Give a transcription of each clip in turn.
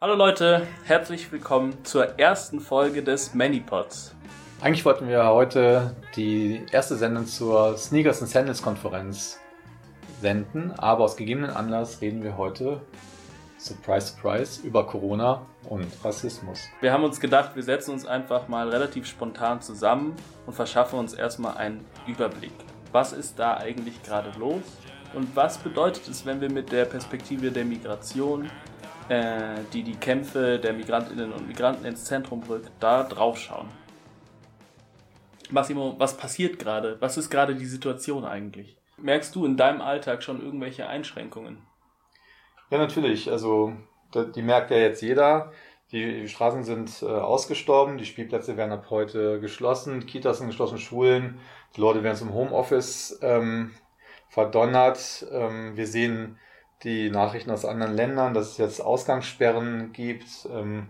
Hallo Leute, herzlich willkommen zur ersten Folge des Manipods. Eigentlich wollten wir heute die erste Sendung zur Sneakers and Sandals Konferenz senden, aber aus gegebenen Anlass reden wir heute, surprise, surprise, über Corona und Rassismus. Wir haben uns gedacht, wir setzen uns einfach mal relativ spontan zusammen und verschaffen uns erstmal einen Überblick. Was ist da eigentlich gerade los? Und was bedeutet es, wenn wir mit der Perspektive der Migration äh, die die Kämpfe der Migrantinnen und Migranten ins Zentrum rückt, da drauf schauen. Massimo, was passiert gerade? Was ist gerade die Situation eigentlich? Merkst du in deinem Alltag schon irgendwelche Einschränkungen? Ja, natürlich. Also die merkt ja jetzt jeder. Die Straßen sind äh, ausgestorben, die Spielplätze werden ab heute geschlossen, Kitas sind geschlossen, Schulen, die Leute werden zum Homeoffice ähm, verdonnert. Ähm, wir sehen die Nachrichten aus anderen Ländern, dass es jetzt Ausgangssperren gibt. Ähm,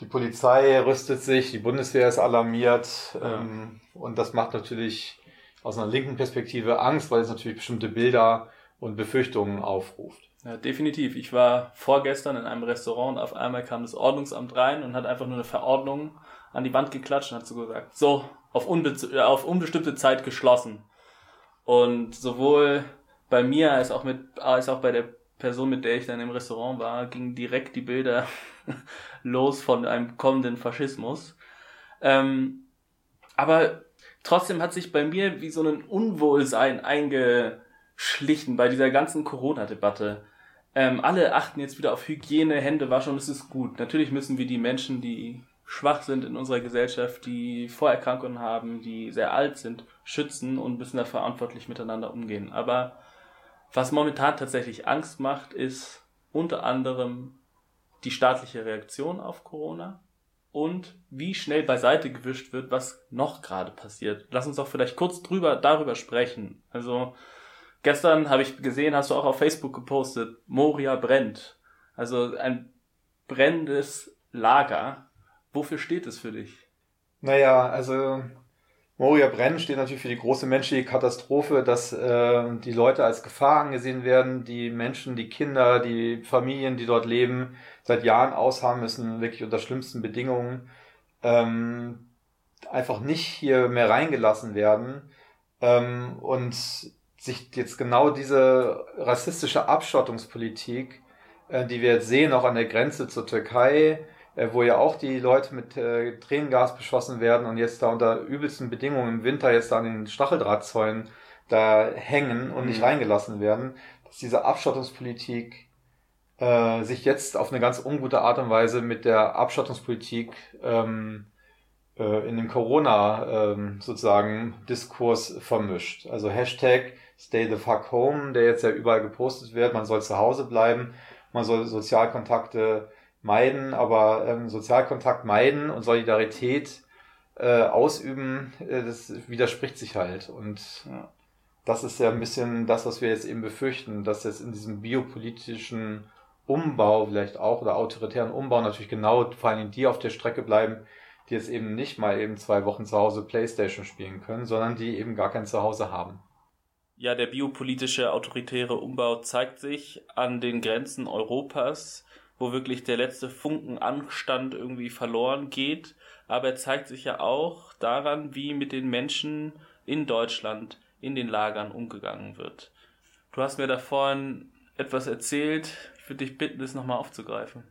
die Polizei rüstet sich, die Bundeswehr ist alarmiert ähm, und das macht natürlich aus einer linken Perspektive Angst, weil es natürlich bestimmte Bilder und Befürchtungen aufruft. Ja, definitiv. Ich war vorgestern in einem Restaurant und auf einmal kam das Ordnungsamt rein und hat einfach nur eine Verordnung an die Wand geklatscht und hat so gesagt, so, auf, unbe auf unbestimmte Zeit geschlossen. Und sowohl bei mir als auch mit als auch bei der Person, mit der ich dann im Restaurant war, gingen direkt die Bilder los von einem kommenden Faschismus. Ähm, aber trotzdem hat sich bei mir wie so ein Unwohlsein eingeschlichen bei dieser ganzen Corona-Debatte. Ähm, alle achten jetzt wieder auf Hygiene, Hände waschen es ist gut. Natürlich müssen wir die Menschen, die schwach sind in unserer Gesellschaft, die Vorerkrankungen haben, die sehr alt sind, schützen und müssen da verantwortlich miteinander umgehen. Aber was momentan tatsächlich Angst macht, ist unter anderem die staatliche Reaktion auf Corona und wie schnell beiseite gewischt wird, was noch gerade passiert. Lass uns doch vielleicht kurz drüber, darüber sprechen. Also gestern habe ich gesehen, hast du auch auf Facebook gepostet, Moria brennt. Also ein brennendes Lager. Wofür steht es für dich? Naja, also Moria Brenn steht natürlich für die große menschliche Katastrophe, dass äh, die Leute als Gefahr angesehen werden, die Menschen, die Kinder, die Familien, die dort leben, seit Jahren ausharren müssen, wirklich unter schlimmsten Bedingungen, ähm, einfach nicht hier mehr reingelassen werden ähm, und sich jetzt genau diese rassistische Abschottungspolitik, äh, die wir jetzt sehen, auch an der Grenze zur Türkei, äh, wo ja auch die Leute mit äh, Tränengas beschossen werden und jetzt da unter übelsten Bedingungen im Winter jetzt da an den Stacheldrahtzäunen da hängen und mhm. nicht reingelassen werden, dass diese Abschottungspolitik äh, sich jetzt auf eine ganz ungute Art und Weise mit der Abschottungspolitik ähm, äh, in dem Corona ähm, sozusagen Diskurs vermischt. Also Hashtag Stay the fuck home, der jetzt ja überall gepostet wird, man soll zu Hause bleiben, man soll Sozialkontakte meiden, aber ähm, Sozialkontakt meiden und Solidarität äh, ausüben, äh, das widerspricht sich halt. Und ja. das ist ja ein bisschen das, was wir jetzt eben befürchten, dass jetzt in diesem biopolitischen Umbau vielleicht auch oder autoritären Umbau natürlich genau vor allem die auf der Strecke bleiben, die jetzt eben nicht mal eben zwei Wochen zu Hause Playstation spielen können, sondern die eben gar kein Zuhause haben. Ja, der biopolitische autoritäre Umbau zeigt sich an den Grenzen Europas wo wirklich der letzte Funken Anstand irgendwie verloren geht. Aber er zeigt sich ja auch daran, wie mit den Menschen in Deutschland in den Lagern umgegangen wird. Du hast mir da vorhin etwas erzählt. Ich würde dich bitten, das nochmal aufzugreifen.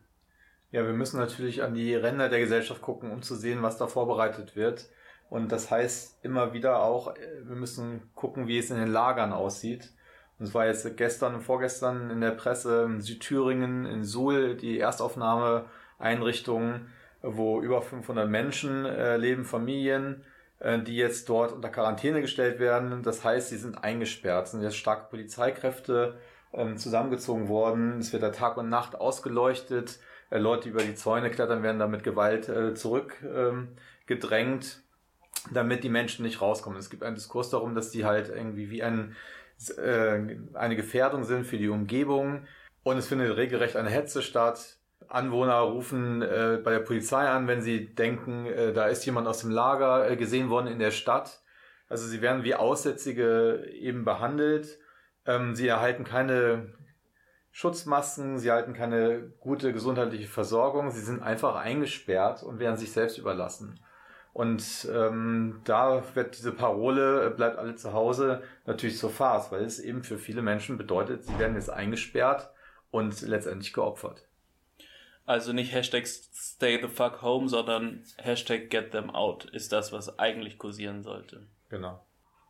Ja, wir müssen natürlich an die Ränder der Gesellschaft gucken, um zu sehen, was da vorbereitet wird. Und das heißt immer wieder auch, wir müssen gucken, wie es in den Lagern aussieht. Es war jetzt gestern und vorgestern in der Presse in Südthüringen, in Suhl, die Erstaufnahmeeinrichtung, wo über 500 Menschen äh, leben, Familien, äh, die jetzt dort unter Quarantäne gestellt werden. Das heißt, sie sind eingesperrt, sind jetzt starke Polizeikräfte ähm, zusammengezogen worden. Es wird da Tag und Nacht ausgeleuchtet. Äh, Leute, die über die Zäune klettern, werden da mit Gewalt äh, zurückgedrängt, ähm, damit die Menschen nicht rauskommen. Es gibt einen Diskurs darum, dass die halt irgendwie wie ein äh, eine Gefährdung sind für die Umgebung. Und es findet regelrecht eine Hetze statt. Anwohner rufen äh, bei der Polizei an, wenn sie denken, äh, da ist jemand aus dem Lager äh, gesehen worden in der Stadt. Also sie werden wie Aussätzige eben behandelt. Ähm, sie erhalten keine Schutzmasken, sie halten keine gute gesundheitliche Versorgung, sie sind einfach eingesperrt und werden sich selbst überlassen. Und ähm, da wird diese Parole, äh, bleibt alle zu Hause, natürlich zur Farce, weil es eben für viele Menschen bedeutet, sie werden jetzt eingesperrt und letztendlich geopfert. Also nicht Hashtag stay the fuck home, sondern Hashtag get them out ist das, was eigentlich kursieren sollte. Genau.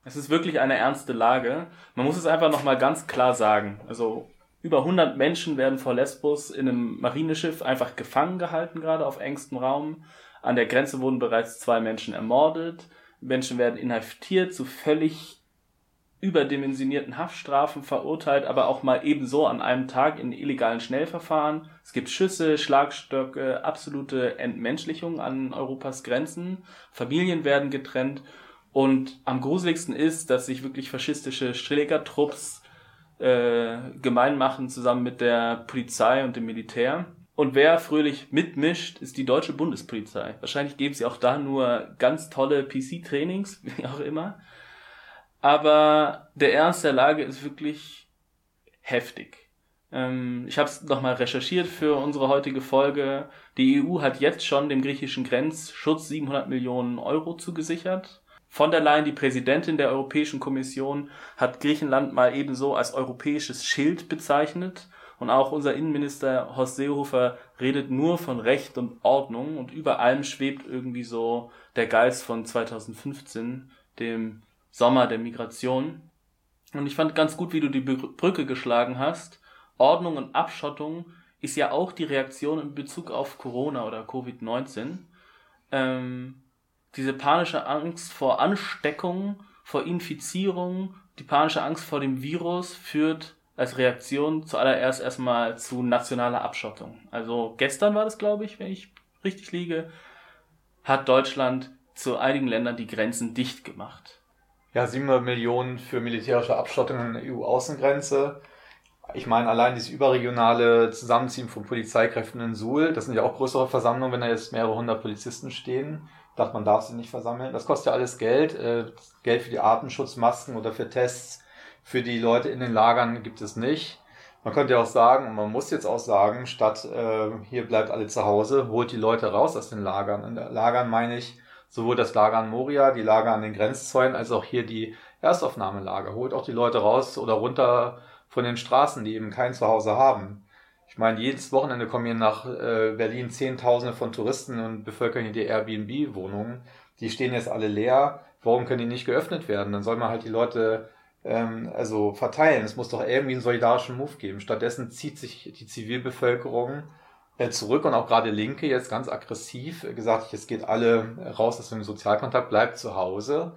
Es ist wirklich eine ernste Lage. Man muss es einfach nochmal ganz klar sagen. Also über 100 Menschen werden vor Lesbos in einem Marineschiff einfach gefangen gehalten, gerade auf engstem Raum. An der Grenze wurden bereits zwei Menschen ermordet. Menschen werden inhaftiert, zu völlig überdimensionierten Haftstrafen verurteilt, aber auch mal ebenso an einem Tag in illegalen Schnellverfahren. Es gibt Schüsse, Schlagstöcke, absolute Entmenschlichung an Europas Grenzen. Familien werden getrennt. Und am gruseligsten ist, dass sich wirklich faschistische Schlägertrupps äh, gemein machen zusammen mit der Polizei und dem Militär. Und wer fröhlich mitmischt, ist die deutsche Bundespolizei. Wahrscheinlich geben sie auch da nur ganz tolle PC-Trainings, wie auch immer. Aber der Ernst der Lage ist wirklich heftig. Ähm, ich habe es nochmal recherchiert für unsere heutige Folge. Die EU hat jetzt schon dem griechischen Grenzschutz 700 Millionen Euro zugesichert. Von der Leyen, die Präsidentin der Europäischen Kommission, hat Griechenland mal ebenso als europäisches Schild bezeichnet. Und auch unser Innenminister Horst Seehofer redet nur von Recht und Ordnung und über allem schwebt irgendwie so der Geist von 2015, dem Sommer der Migration. Und ich fand ganz gut, wie du die Brücke geschlagen hast. Ordnung und Abschottung ist ja auch die Reaktion in Bezug auf Corona oder Covid-19. Ähm, diese panische Angst vor Ansteckung, vor Infizierung, die panische Angst vor dem Virus führt als Reaktion zuallererst erstmal zu nationaler Abschottung. Also gestern war das, glaube ich, wenn ich richtig liege, hat Deutschland zu einigen Ländern die Grenzen dicht gemacht. Ja, 700 Millionen für militärische Abschottung an der EU-Außengrenze. Ich meine, allein dieses überregionale Zusammenziehen von Polizeikräften in Suhl, das sind ja auch größere Versammlungen, wenn da jetzt mehrere hundert Polizisten stehen dachte, man darf sie nicht versammeln. Das kostet ja alles Geld. Äh, Geld für die Atemschutzmasken oder für Tests für die Leute in den Lagern gibt es nicht. Man könnte ja auch sagen, und man muss jetzt auch sagen, statt äh, hier bleibt alle zu Hause, holt die Leute raus aus den Lagern. In Lagern meine ich sowohl das Lager an Moria, die Lager an den Grenzzäunen, als auch hier die Erstaufnahmelager. Holt auch die Leute raus oder runter von den Straßen, die eben kein Zuhause haben. Ich meine, jedes Wochenende kommen hier nach äh, Berlin Zehntausende von Touristen und bevölkern hier die Airbnb-Wohnungen. Die stehen jetzt alle leer. Warum können die nicht geöffnet werden? Dann soll man halt die Leute ähm, also verteilen. Es muss doch irgendwie einen solidarischen Move geben. Stattdessen zieht sich die Zivilbevölkerung äh, zurück und auch gerade Linke jetzt ganz aggressiv äh, gesagt, jetzt geht alle raus aus dem Sozialkontakt, bleibt zu Hause,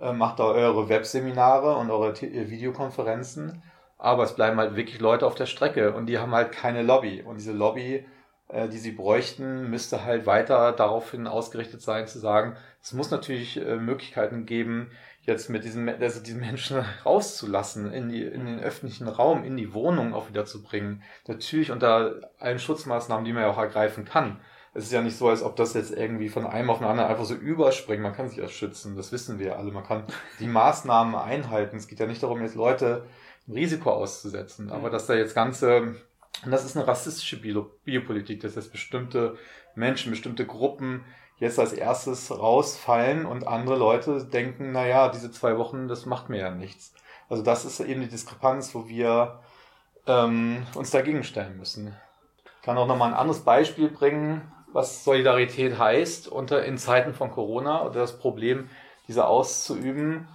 äh, macht da eure Webseminare und eure äh, Videokonferenzen aber es bleiben halt wirklich Leute auf der Strecke und die haben halt keine Lobby. Und diese Lobby, äh, die sie bräuchten, müsste halt weiter daraufhin ausgerichtet sein, zu sagen, es muss natürlich Möglichkeiten geben, jetzt mit diesen, also diesen Menschen rauszulassen, in, die, in den öffentlichen Raum, in die Wohnung auch wieder zu bringen. Natürlich unter allen Schutzmaßnahmen, die man ja auch ergreifen kann. Es ist ja nicht so, als ob das jetzt irgendwie von einem auf den anderen einfach so überspringt. Man kann sich ja schützen, das wissen wir alle. Man kann die Maßnahmen einhalten. Es geht ja nicht darum, jetzt Leute Risiko auszusetzen. Aber dass da jetzt ganze, und das ist eine rassistische Bio Biopolitik, dass jetzt bestimmte Menschen, bestimmte Gruppen jetzt als erstes rausfallen und andere Leute denken, na ja, diese zwei Wochen, das macht mir ja nichts. Also das ist eben die Diskrepanz, wo wir ähm, uns dagegen stellen müssen. Ich kann auch nochmal ein anderes Beispiel bringen, was Solidarität heißt unter in Zeiten von Corona oder das Problem, diese auszuüben.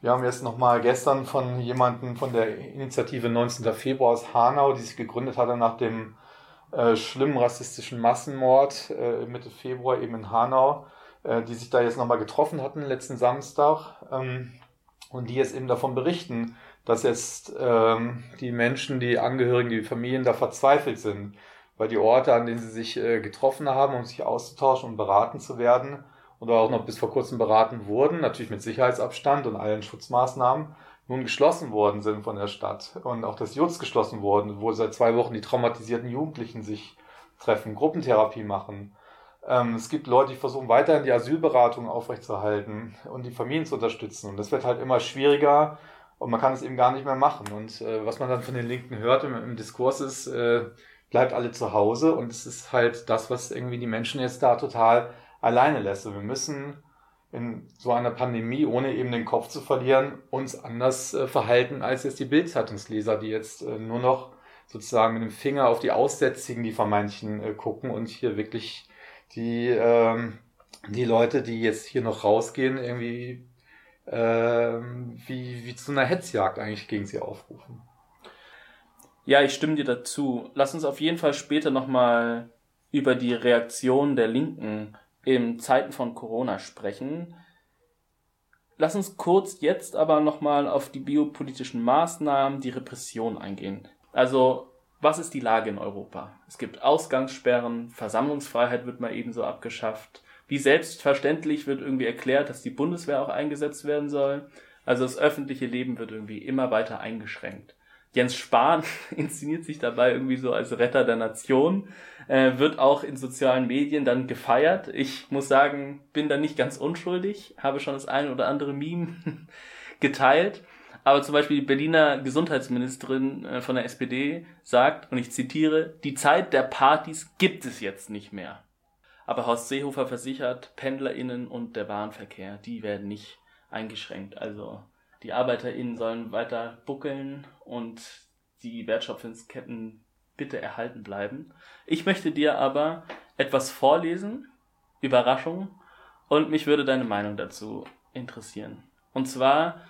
Wir haben jetzt nochmal gestern von jemandem von der Initiative 19. Februar aus Hanau, die sich gegründet hatte nach dem äh, schlimmen rassistischen Massenmord äh, Mitte Februar eben in Hanau, äh, die sich da jetzt nochmal getroffen hatten letzten Samstag ähm, und die jetzt eben davon berichten, dass jetzt ähm, die Menschen, die Angehörigen, die Familien da verzweifelt sind, weil die Orte, an denen sie sich äh, getroffen haben, um sich auszutauschen und beraten zu werden, oder auch noch bis vor kurzem beraten wurden, natürlich mit Sicherheitsabstand und allen Schutzmaßnahmen, nun geschlossen worden sind von der Stadt und auch das Jutz geschlossen worden, wo seit zwei Wochen die traumatisierten Jugendlichen sich treffen, Gruppentherapie machen. Ähm, es gibt Leute, die versuchen weiterhin die Asylberatung aufrechtzuerhalten und die Familien zu unterstützen. Und das wird halt immer schwieriger, und man kann es eben gar nicht mehr machen. Und äh, was man dann von den Linken hört im, im Diskurs ist, äh, bleibt alle zu Hause und es ist halt das, was irgendwie die Menschen jetzt da total alleine lässt. Und wir müssen in so einer Pandemie, ohne eben den Kopf zu verlieren, uns anders äh, verhalten als jetzt die Bildzeitungsleser, die jetzt äh, nur noch sozusagen mit dem Finger auf die Aussätzigen, die vermeintlichen, äh, gucken und hier wirklich die, ähm, die Leute, die jetzt hier noch rausgehen, irgendwie ähm, wie, wie zu einer Hetzjagd eigentlich gegen sie aufrufen. Ja, ich stimme dir dazu. Lass uns auf jeden Fall später nochmal über die Reaktion der Linken in Zeiten von Corona sprechen. Lass uns kurz jetzt aber nochmal auf die biopolitischen Maßnahmen, die Repression eingehen. Also, was ist die Lage in Europa? Es gibt Ausgangssperren, Versammlungsfreiheit wird mal ebenso abgeschafft. Wie selbstverständlich wird irgendwie erklärt, dass die Bundeswehr auch eingesetzt werden soll. Also das öffentliche Leben wird irgendwie immer weiter eingeschränkt. Jens Spahn inszeniert sich dabei irgendwie so als Retter der Nation, äh, wird auch in sozialen Medien dann gefeiert. Ich muss sagen, bin da nicht ganz unschuldig, habe schon das eine oder andere Meme geteilt. Aber zum Beispiel die Berliner Gesundheitsministerin äh, von der SPD sagt, und ich zitiere, die Zeit der Partys gibt es jetzt nicht mehr. Aber Horst Seehofer versichert, PendlerInnen und der Bahnverkehr, die werden nicht eingeschränkt. Also die ArbeiterInnen sollen weiter buckeln und die Wertschöpfungsketten bitte erhalten bleiben. Ich möchte dir aber etwas vorlesen, Überraschung, und mich würde deine Meinung dazu interessieren. Und zwar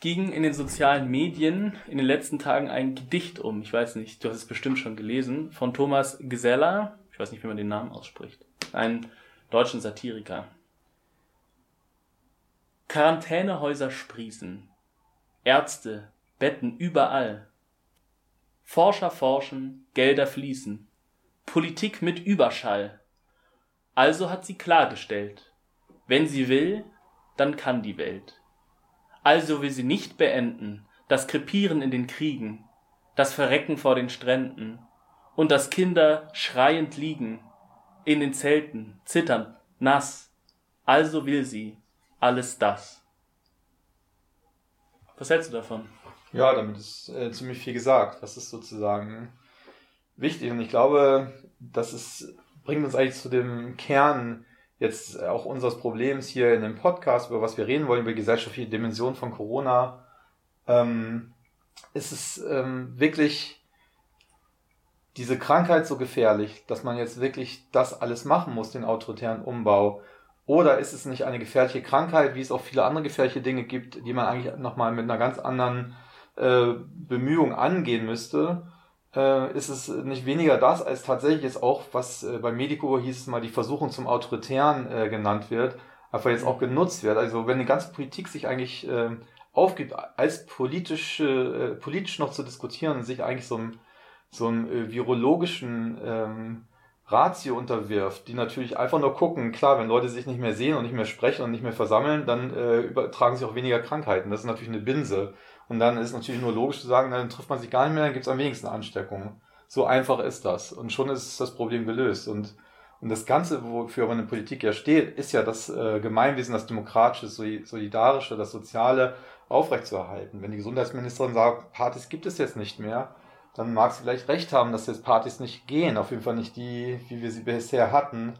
ging in den sozialen Medien in den letzten Tagen ein Gedicht um. Ich weiß nicht, du hast es bestimmt schon gelesen, von Thomas Geseller. Ich weiß nicht, wie man den Namen ausspricht. Ein deutschen Satiriker. Quarantänehäuser sprießen. Ärzte, Betten überall. Forscher forschen, Gelder fließen. Politik mit Überschall. Also hat sie klargestellt, wenn sie will, dann kann die Welt. Also will sie nicht beenden, das Krepieren in den Kriegen, das Verrecken vor den Stränden und dass Kinder schreiend liegen, in den Zelten, zitternd, nass. Also will sie alles das. Was hältst du davon? Ja, damit ist äh, ziemlich viel gesagt. Das ist sozusagen wichtig. Und ich glaube, das ist, bringt uns eigentlich zu dem Kern jetzt auch unseres Problems hier in dem Podcast, über was wir reden wollen, über die gesellschaftliche Dimension von Corona. Ähm, ist es ähm, wirklich diese Krankheit so gefährlich, dass man jetzt wirklich das alles machen muss, den autoritären Umbau? Oder ist es nicht eine gefährliche Krankheit, wie es auch viele andere gefährliche Dinge gibt, die man eigentlich nochmal mit einer ganz anderen äh, Bemühung angehen müsste? Äh, ist es nicht weniger das, als tatsächlich jetzt auch, was äh, bei Medico hieß es mal, die Versuchung zum Autoritären äh, genannt wird, einfach jetzt auch genutzt wird. Also wenn die ganze Politik sich eigentlich äh, aufgibt, als politische, äh, politisch noch zu diskutieren sich eigentlich so einem, so einem äh, virologischen ähm, Ratio unterwirft, die natürlich einfach nur gucken, klar, wenn Leute sich nicht mehr sehen und nicht mehr sprechen und nicht mehr versammeln, dann äh, übertragen sich auch weniger Krankheiten. Das ist natürlich eine Binse. Und dann ist es natürlich nur logisch zu sagen, dann trifft man sich gar nicht mehr, dann gibt es am wenigsten Ansteckungen. So einfach ist das. Und schon ist das Problem gelöst. Und, und das Ganze, wofür man in der Politik ja steht, ist ja das äh, Gemeinwesen, das Demokratische, Solidarische, das Soziale aufrechtzuerhalten. Wenn die Gesundheitsministerin sagt, Partys gibt es jetzt nicht mehr, dann mag sie vielleicht recht haben, dass jetzt Partys nicht gehen, auf jeden Fall nicht die, wie wir sie bisher hatten.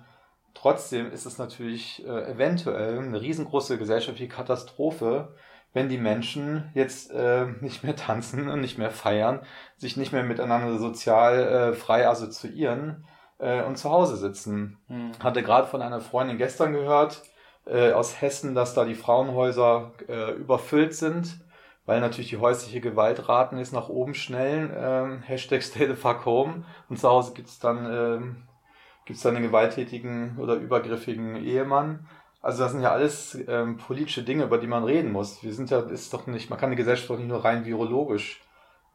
Trotzdem ist es natürlich äh, eventuell eine riesengroße gesellschaftliche Katastrophe, wenn die Menschen jetzt äh, nicht mehr tanzen und nicht mehr feiern, sich nicht mehr miteinander sozial äh, frei assoziieren äh, und zu Hause sitzen. Hm. Hatte gerade von einer Freundin gestern gehört äh, aus Hessen, dass da die Frauenhäuser äh, überfüllt sind weil natürlich die häusliche Gewaltraten jetzt nach oben schnellen. Ähm, Hashtag Stay the fuck home. Und zu Hause gibt's dann, ähm, gibt's dann den gewalttätigen oder übergriffigen Ehemann. Also das sind ja alles ähm, politische Dinge, über die man reden muss. Wir sind ja, ist doch nicht, man kann die Gesellschaft doch nicht nur rein virologisch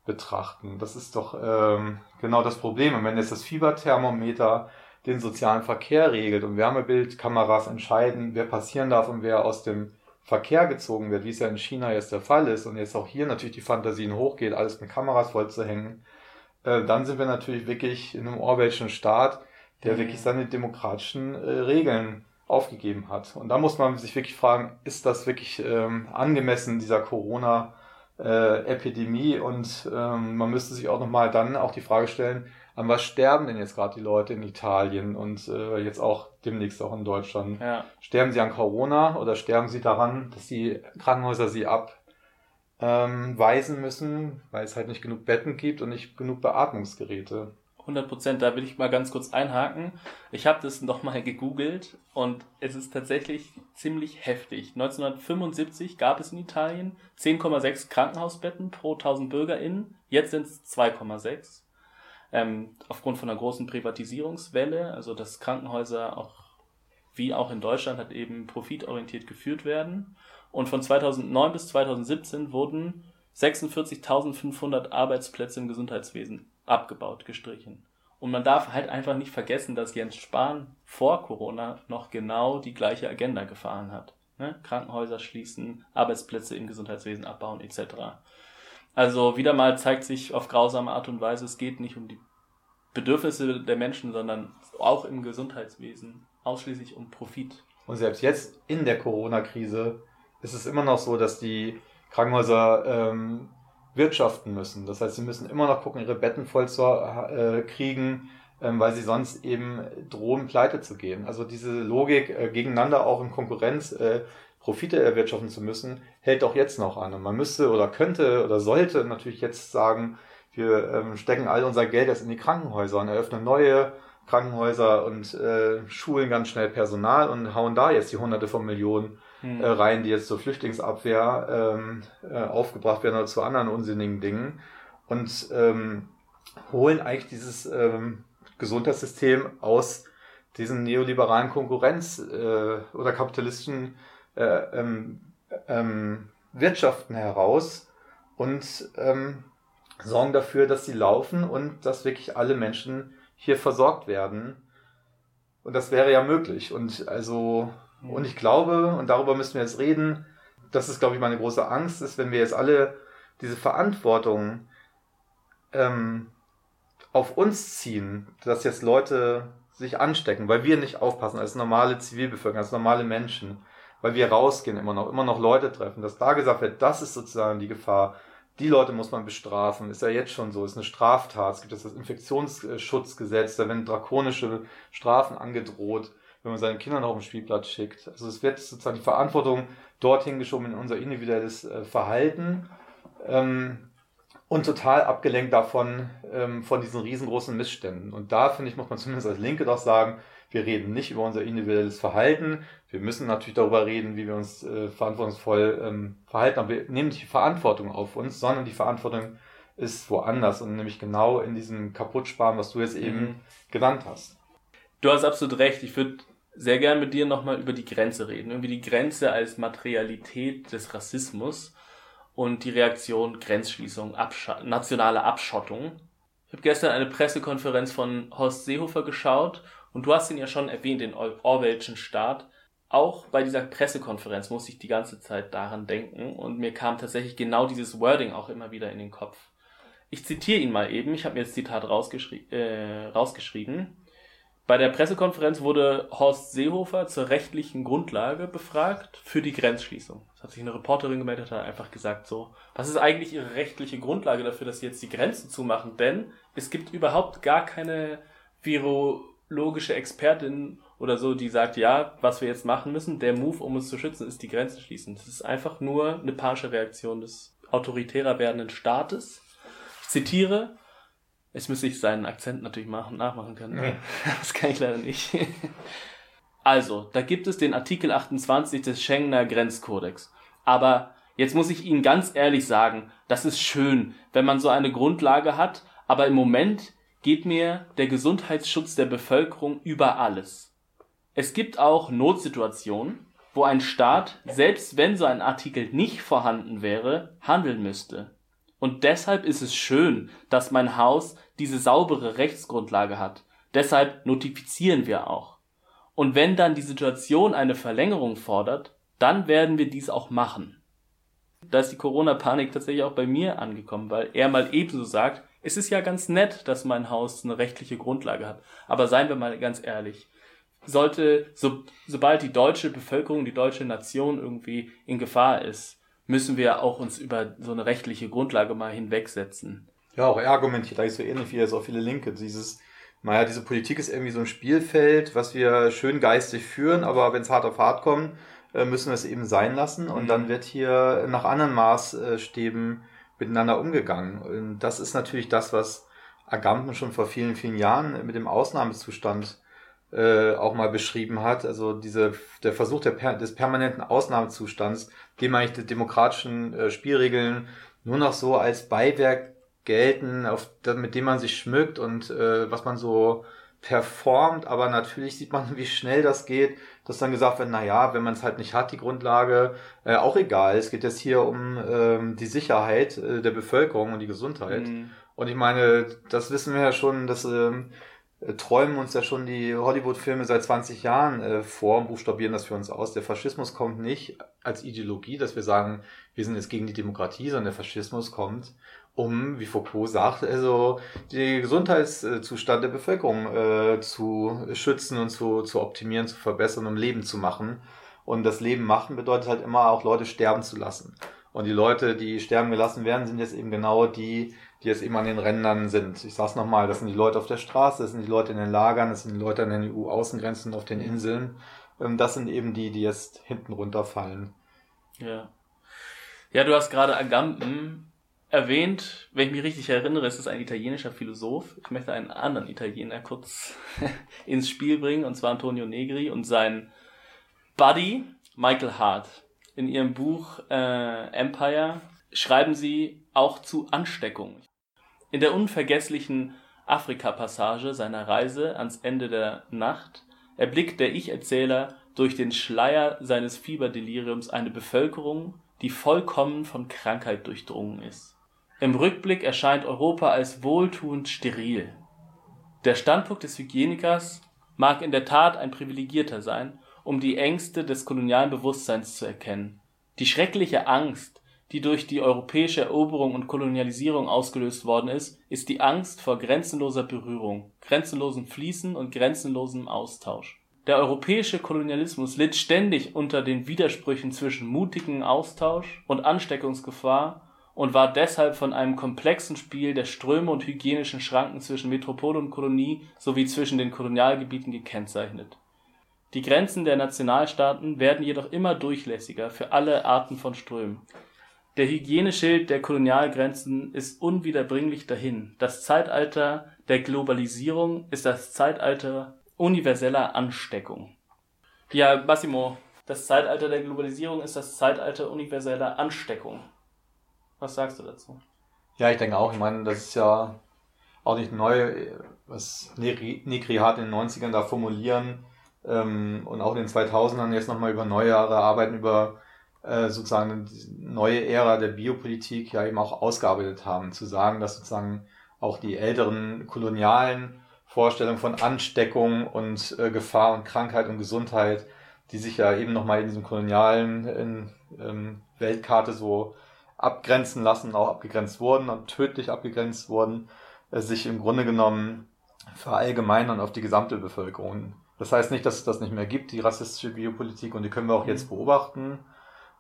betrachten. Das ist doch ähm, genau das Problem. Und wenn jetzt das Fieberthermometer den sozialen Verkehr regelt und Wärmebildkameras entscheiden, wer passieren darf und wer aus dem Verkehr gezogen wird, wie es ja in China jetzt der Fall ist und jetzt auch hier natürlich die Fantasien hochgeht, alles mit Kameras vollzuhängen, äh, dann sind wir natürlich wirklich in einem Orwellschen Staat, der mhm. wirklich seine demokratischen äh, Regeln aufgegeben hat. Und da muss man sich wirklich fragen, ist das wirklich ähm, angemessen dieser Corona äh, Epidemie und ähm, man müsste sich auch nochmal dann auch die Frage stellen, an was sterben denn jetzt gerade die Leute in Italien und äh, jetzt auch demnächst auch in Deutschland? Ja. Sterben sie an Corona oder sterben sie daran, dass die Krankenhäuser sie abweisen ähm, müssen, weil es halt nicht genug Betten gibt und nicht genug Beatmungsgeräte? 100 Prozent, da will ich mal ganz kurz einhaken. Ich habe das nochmal gegoogelt und es ist tatsächlich ziemlich heftig. 1975 gab es in Italien 10,6 Krankenhausbetten pro 1000 BürgerInnen, jetzt sind es 2,6 ähm, aufgrund von einer großen Privatisierungswelle, also dass Krankenhäuser auch wie auch in Deutschland halt eben profitorientiert geführt werden. Und von 2009 bis 2017 wurden 46.500 Arbeitsplätze im Gesundheitswesen abgebaut, gestrichen. Und man darf halt einfach nicht vergessen, dass Jens Spahn vor Corona noch genau die gleiche Agenda gefahren hat. Ne? Krankenhäuser schließen, Arbeitsplätze im Gesundheitswesen abbauen etc. Also wieder mal zeigt sich auf grausame Art und Weise, es geht nicht um die Bedürfnisse der Menschen, sondern auch im Gesundheitswesen ausschließlich um Profit. Und selbst jetzt in der Corona-Krise ist es immer noch so, dass die Krankenhäuser ähm, wirtschaften müssen. Das heißt, sie müssen immer noch gucken, ihre Betten voll zu äh, kriegen, ähm, weil sie sonst eben drohen, pleite zu gehen. Also diese Logik, äh, gegeneinander auch in Konkurrenz äh, Profite erwirtschaften zu müssen, hält auch jetzt noch an. Und man müsste oder könnte oder sollte natürlich jetzt sagen, wir ähm, stecken all unser Geld jetzt in die Krankenhäuser und eröffnen neue Krankenhäuser und äh, schulen ganz schnell Personal und hauen da jetzt die Hunderte von Millionen hm. äh, rein, die jetzt zur Flüchtlingsabwehr ähm, äh, aufgebracht werden oder zu anderen unsinnigen Dingen und ähm, holen eigentlich dieses ähm, Gesundheitssystem aus diesen neoliberalen Konkurrenz- äh, oder kapitalistischen äh, ähm, ähm, Wirtschaften heraus und ähm, sorgen dafür, dass sie laufen und dass wirklich alle Menschen hier versorgt werden. Und das wäre ja möglich. Und also, und ich glaube, und darüber müssen wir jetzt reden, das ist, glaube ich, meine große Angst, ist, wenn wir jetzt alle diese Verantwortung ähm, auf uns ziehen, dass jetzt Leute sich anstecken, weil wir nicht aufpassen als normale Zivilbevölkerung, als normale Menschen, weil wir rausgehen immer noch, immer noch Leute treffen, dass da gesagt wird, das ist sozusagen die Gefahr. Die Leute muss man bestrafen. Ist ja jetzt schon so. Ist eine Straftat. Es gibt das Infektionsschutzgesetz. Da werden drakonische Strafen angedroht, wenn man seine Kinder noch auf den Spielplatz schickt. Also es wird sozusagen die Verantwortung dorthin geschoben in unser individuelles äh, Verhalten. Ähm, und total abgelenkt davon, ähm, von diesen riesengroßen Missständen. Und da, finde ich, muss man zumindest als Linke doch sagen, wir reden nicht über unser individuelles Verhalten. Wir müssen natürlich darüber reden, wie wir uns äh, verantwortungsvoll ähm, verhalten. Aber wir nehmen nicht die Verantwortung auf uns, sondern die Verantwortung ist woanders und nämlich genau in diesem Kaputtsparen, was du jetzt eben mhm. genannt hast. Du hast absolut recht. Ich würde sehr gern mit dir nochmal über die Grenze reden. Irgendwie die Grenze als Materialität des Rassismus und die Reaktion Grenzschließung, Absch nationale Abschottung. Ich habe gestern eine Pressekonferenz von Horst Seehofer geschaut und du hast ihn ja schon erwähnt, den Orwellschen Staat. Auch bei dieser Pressekonferenz musste ich die ganze Zeit daran denken und mir kam tatsächlich genau dieses Wording auch immer wieder in den Kopf. Ich zitiere ihn mal eben, ich habe mir das Zitat rausgeschri äh, rausgeschrieben. Bei der Pressekonferenz wurde Horst Seehofer zur rechtlichen Grundlage befragt für die Grenzschließung. Das hat sich eine Reporterin gemeldet, hat einfach gesagt so, was ist eigentlich Ihre rechtliche Grundlage dafür, dass Sie jetzt die Grenzen zumachen? Denn es gibt überhaupt gar keine Viro logische Expertin oder so, die sagt, ja, was wir jetzt machen müssen, der Move, um uns zu schützen, ist die Grenzen schließen. Das ist einfach nur eine panische Reaktion des autoritärer werdenden Staates. Ich zitiere, jetzt müsste ich seinen Akzent natürlich machen, nachmachen können. Ja. Das kann ich leider nicht. Also, da gibt es den Artikel 28 des Schengener Grenzkodex. Aber jetzt muss ich Ihnen ganz ehrlich sagen, das ist schön, wenn man so eine Grundlage hat, aber im Moment geht mir der Gesundheitsschutz der Bevölkerung über alles. Es gibt auch Notsituationen, wo ein Staat, selbst wenn so ein Artikel nicht vorhanden wäre, handeln müsste. Und deshalb ist es schön, dass mein Haus diese saubere Rechtsgrundlage hat. Deshalb notifizieren wir auch. Und wenn dann die Situation eine Verlängerung fordert, dann werden wir dies auch machen. Da ist die Corona-Panik tatsächlich auch bei mir angekommen, weil er mal ebenso sagt, es ist ja ganz nett, dass mein Haus eine rechtliche Grundlage hat. Aber seien wir mal ganz ehrlich. Sollte, so, sobald die deutsche Bevölkerung, die deutsche Nation irgendwie in Gefahr ist, müssen wir auch uns über so eine rechtliche Grundlage mal hinwegsetzen. Ja, auch er argumentiert eigentlich so ähnlich wie jetzt auch viele Linke. Dieses, naja, diese Politik ist irgendwie so ein Spielfeld, was wir schön geistig führen, aber wenn es hart auf hart kommt, äh, müssen wir es eben sein lassen und mhm. dann wird hier nach anderen Maßstäben miteinander umgegangen. Und das ist natürlich das, was Agamben schon vor vielen, vielen Jahren mit dem Ausnahmezustand äh, auch mal beschrieben hat. Also diese, der Versuch der, des permanenten Ausnahmezustands, dem eigentlich die demokratischen äh, Spielregeln nur noch so als Beiwerk gelten, auf, mit dem man sich schmückt und äh, was man so performt, aber natürlich sieht man, wie schnell das geht, dass dann gesagt wird, na ja, wenn man es halt nicht hat, die Grundlage, äh, auch egal. Es geht jetzt hier um ähm, die Sicherheit äh, der Bevölkerung und die Gesundheit. Mhm. Und ich meine, das wissen wir ja schon, dass ähm, äh, träumen uns ja schon die Hollywood-Filme seit 20 Jahren äh, vor und buchstabieren das für uns aus. Der Faschismus kommt nicht als Ideologie, dass wir sagen, wir sind jetzt gegen die Demokratie, sondern der Faschismus kommt, um, wie Foucault sagt, also den Gesundheitszustand der Bevölkerung äh, zu schützen und zu, zu optimieren, zu verbessern, um Leben zu machen. Und das Leben machen bedeutet halt immer auch Leute sterben zu lassen. Und die Leute, die sterben gelassen werden, sind jetzt eben genau die, die jetzt eben an den Rändern sind. Ich sag's nochmal, das sind die Leute auf der Straße, das sind die Leute in den Lagern, das sind die Leute an den EU-Außengrenzen auf den Inseln. Ähm, das sind eben die, die jetzt hinten runterfallen. Ja. Ja, du hast gerade Agamben erwähnt, wenn ich mich richtig erinnere, ist es ein italienischer Philosoph. Ich möchte einen anderen Italiener kurz ins Spiel bringen, und zwar Antonio Negri und sein Buddy Michael Hart. In ihrem Buch äh, Empire schreiben sie auch zu Ansteckung. In der unvergesslichen Afrika-Passage seiner Reise ans Ende der Nacht erblickt der Ich-Erzähler durch den Schleier seines Fieberdeliriums eine Bevölkerung, die vollkommen von Krankheit durchdrungen ist. Im Rückblick erscheint Europa als wohltuend steril. Der Standpunkt des Hygienikers mag in der Tat ein privilegierter sein, um die Ängste des kolonialen Bewusstseins zu erkennen. Die schreckliche Angst, die durch die europäische Eroberung und Kolonialisierung ausgelöst worden ist, ist die Angst vor grenzenloser Berührung, grenzenlosem Fließen und grenzenlosem Austausch. Der europäische Kolonialismus litt ständig unter den Widersprüchen zwischen mutigem Austausch und Ansteckungsgefahr und war deshalb von einem komplexen Spiel der Ströme und hygienischen Schranken zwischen Metropole und Kolonie sowie zwischen den Kolonialgebieten gekennzeichnet. Die Grenzen der Nationalstaaten werden jedoch immer durchlässiger für alle Arten von Strömen der Hygieneschild der Kolonialgrenzen ist unwiederbringlich dahin. Das Zeitalter der Globalisierung ist das Zeitalter universeller Ansteckung. Ja, Massimo, das Zeitalter der Globalisierung ist das Zeitalter universeller Ansteckung. Was sagst du dazu? Ja, ich denke auch. Ich meine, das ist ja auch nicht neu, was Negri hat in den 90ern da formulieren ähm, und auch in den 2000ern jetzt nochmal über neue Jahre arbeiten, über äh, sozusagen die neue Ära der Biopolitik ja eben auch ausgearbeitet haben, zu sagen, dass sozusagen auch die älteren kolonialen Vorstellungen von Ansteckung und äh, Gefahr und Krankheit und Gesundheit, die sich ja eben nochmal in diesem kolonialen in, ähm, Weltkarte so abgrenzen lassen, auch abgegrenzt wurden und tödlich abgegrenzt wurden, äh, sich im Grunde genommen verallgemeinern auf die gesamte Bevölkerung. Das heißt nicht, dass es das nicht mehr gibt, die rassistische Biopolitik, und die können wir auch jetzt beobachten.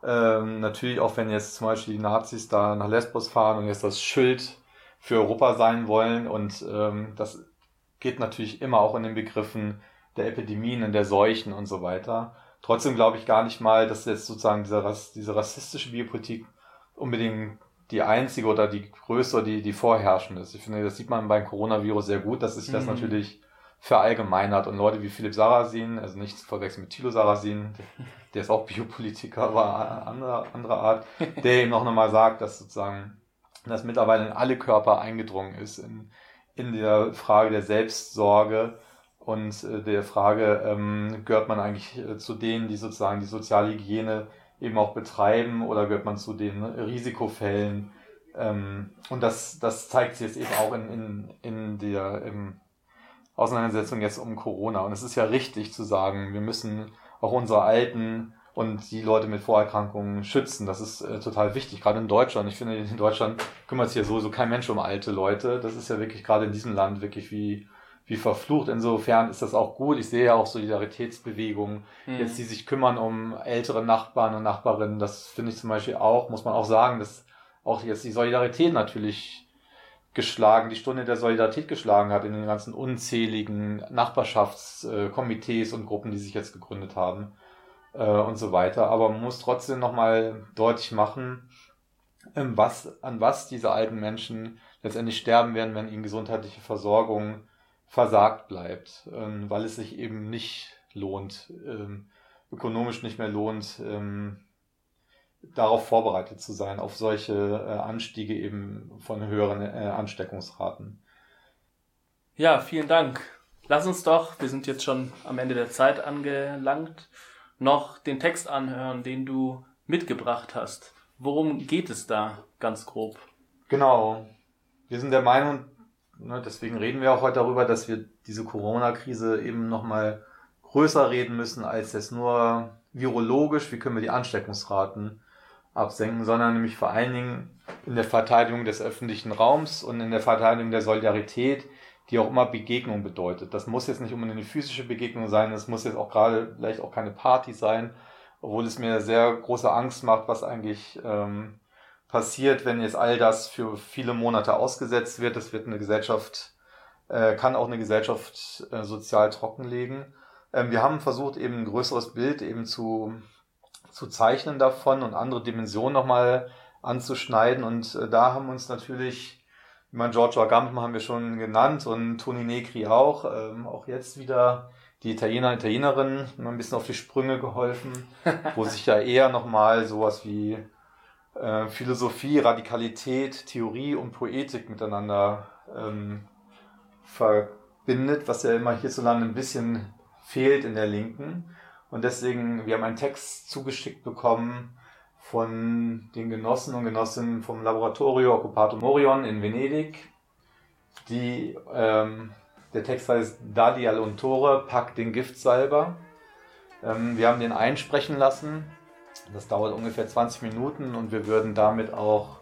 Ähm, natürlich auch wenn jetzt zum Beispiel die Nazis da nach Lesbos fahren und jetzt das Schild für Europa sein wollen und ähm, das geht natürlich immer auch in den Begriffen der Epidemien und der Seuchen und so weiter. Trotzdem glaube ich gar nicht mal, dass jetzt sozusagen diese, diese rassistische Biopolitik unbedingt die einzige oder die größte, die, die vorherrschende ist. Ich finde, das sieht man beim Coronavirus sehr gut, dass sich das mhm. natürlich verallgemeinert und Leute wie Philipp Sarrazin, also nicht zu verwechseln mit Thilo Sarrazin, der ist auch Biopolitiker, aber anderer, anderer Art, der eben auch nochmal sagt, dass sozusagen das mittlerweile in alle Körper eingedrungen ist, in, in der Frage der Selbstsorge und äh, der Frage, ähm, gehört man eigentlich äh, zu denen, die sozusagen die soziale Hygiene eben auch betreiben oder gehört man zu den Risikofällen? Ähm, und das, das zeigt sich jetzt eben auch in, in, in der, im, Auseinandersetzung jetzt um Corona. Und es ist ja richtig zu sagen, wir müssen auch unsere Alten und die Leute mit Vorerkrankungen schützen. Das ist äh, total wichtig, gerade in Deutschland. Ich finde, in Deutschland kümmert sich ja sowieso kein Mensch um alte Leute. Das ist ja wirklich gerade in diesem Land wirklich wie, wie verflucht. Insofern ist das auch gut. Ich sehe ja auch Solidaritätsbewegungen, mhm. jetzt die sich kümmern um ältere Nachbarn und Nachbarinnen. Das finde ich zum Beispiel auch, muss man auch sagen, dass auch jetzt die Solidarität natürlich geschlagen, die Stunde der Solidarität geschlagen hat in den ganzen unzähligen Nachbarschaftskomitees und Gruppen, die sich jetzt gegründet haben äh, und so weiter. Aber man muss trotzdem nochmal deutlich machen, ähm, was, an was diese alten Menschen letztendlich sterben werden, wenn ihnen gesundheitliche Versorgung versagt bleibt, ähm, weil es sich eben nicht lohnt, ähm, ökonomisch nicht mehr lohnt, darauf vorbereitet zu sein, auf solche äh, Anstiege eben von höheren äh, Ansteckungsraten. Ja, vielen Dank. Lass uns doch, wir sind jetzt schon am Ende der Zeit angelangt, noch den Text anhören, den du mitgebracht hast. Worum geht es da ganz grob? Genau. Wir sind der Meinung, ne, deswegen reden wir auch heute darüber, dass wir diese Corona-Krise eben nochmal größer reden müssen als jetzt nur virologisch, wie können wir die Ansteckungsraten absenken, sondern nämlich vor allen Dingen in der Verteidigung des öffentlichen Raums und in der Verteidigung der Solidarität, die auch immer Begegnung bedeutet. Das muss jetzt nicht unbedingt eine physische Begegnung sein, das muss jetzt auch gerade vielleicht auch keine Party sein, obwohl es mir sehr große Angst macht, was eigentlich ähm, passiert, wenn jetzt all das für viele Monate ausgesetzt wird. Das wird eine Gesellschaft, äh, kann auch eine Gesellschaft äh, sozial trockenlegen. Ähm, wir haben versucht, eben ein größeres Bild eben zu zu zeichnen davon und andere Dimensionen nochmal anzuschneiden. Und äh, da haben uns natürlich, ich meine, Giorgio Agamben haben wir schon genannt und Toni Negri auch, ähm, auch jetzt wieder die Italiener, Italienerinnen ein bisschen auf die Sprünge geholfen, wo sich ja eher nochmal sowas wie äh, Philosophie, Radikalität, Theorie und Poetik miteinander ähm, verbindet, was ja immer hierzulande ein bisschen fehlt in der Linken. Und deswegen, wir haben einen Text zugeschickt bekommen von den Genossen und Genossinnen vom Laboratorio Occupato Morion in Venedig. Die, ähm, der Text heißt Dadi all'untore, pack den Giftsalber. Ähm, wir haben den einsprechen lassen. Das dauert ungefähr 20 Minuten und wir würden damit auch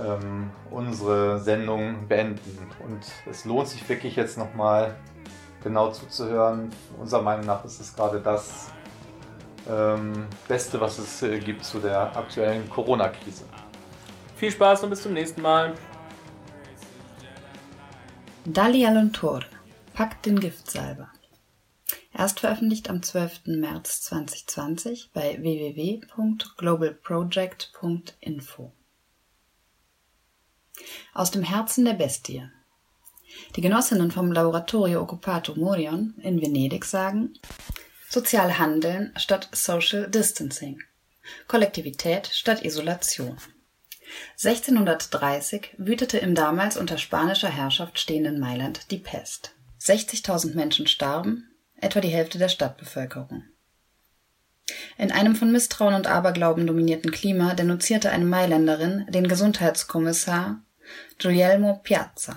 ähm, unsere Sendung beenden. Und es lohnt sich wirklich jetzt nochmal genau zuzuhören. Unserer Meinung nach ist es gerade das ähm, Beste, was es äh, gibt zu der aktuellen Corona-Krise. Viel Spaß und bis zum nächsten Mal. Dali Alontor, packt den Giftsalber. Erst veröffentlicht am 12. März 2020 bei www.globalproject.info. Aus dem Herzen der Bestie die Genossinnen vom Laboratorio Occupato Morion in Venedig sagen, sozial handeln statt Social Distancing, Kollektivität statt Isolation. 1630 wütete im damals unter spanischer Herrschaft stehenden Mailand die Pest. 60.000 Menschen starben, etwa die Hälfte der Stadtbevölkerung. In einem von Misstrauen und Aberglauben dominierten Klima denunzierte eine Mailänderin den Gesundheitskommissar Guglielmo Piazza.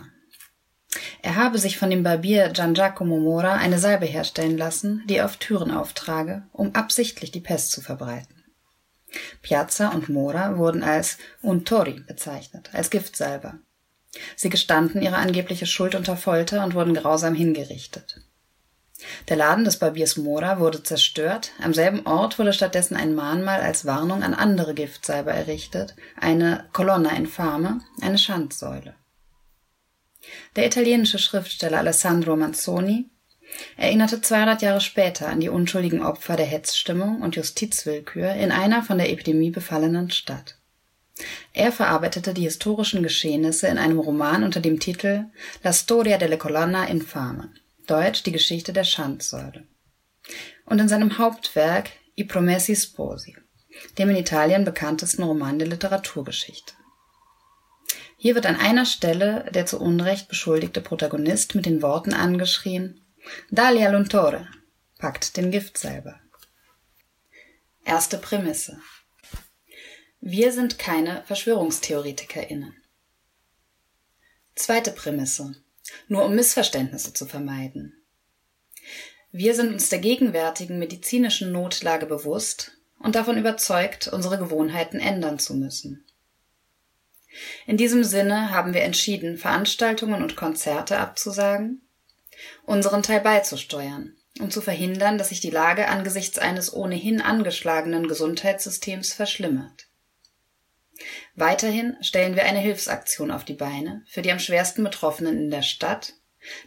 Er habe sich von dem Barbier Gian Giacomo Mora eine Salbe herstellen lassen, die er auf Türen auftrage, um absichtlich die Pest zu verbreiten. Piazza und Mora wurden als Untori bezeichnet, als Giftsalber. Sie gestanden ihre angebliche Schuld unter Folter und wurden grausam hingerichtet. Der Laden des Barbiers Mora wurde zerstört, am selben Ort wurde stattdessen ein Mahnmal als Warnung an andere Giftsalber errichtet, eine Colonna infame, eine Schandsäule. Der italienische Schriftsteller Alessandro Manzoni erinnerte 200 Jahre später an die unschuldigen Opfer der Hetzstimmung und Justizwillkür in einer von der Epidemie befallenen Stadt. Er verarbeitete die historischen Geschehnisse in einem Roman unter dem Titel La storia delle colonna infame, deutsch die Geschichte der Schandsäule, und in seinem Hauptwerk I Promessi Sposi, dem in Italien bekanntesten Roman der Literaturgeschichte. Hier wird an einer Stelle der zu Unrecht beschuldigte Protagonist mit den Worten angeschrien Dalia Luntore, packt den Gift selber. Erste Prämisse. Wir sind keine VerschwörungstheoretikerInnen. Zweite Prämisse. Nur um Missverständnisse zu vermeiden. Wir sind uns der gegenwärtigen medizinischen Notlage bewusst und davon überzeugt, unsere Gewohnheiten ändern zu müssen. In diesem Sinne haben wir entschieden, Veranstaltungen und Konzerte abzusagen, unseren Teil beizusteuern, um zu verhindern, dass sich die Lage angesichts eines ohnehin angeschlagenen Gesundheitssystems verschlimmert. Weiterhin stellen wir eine Hilfsaktion auf die Beine für die am schwersten Betroffenen in der Stadt,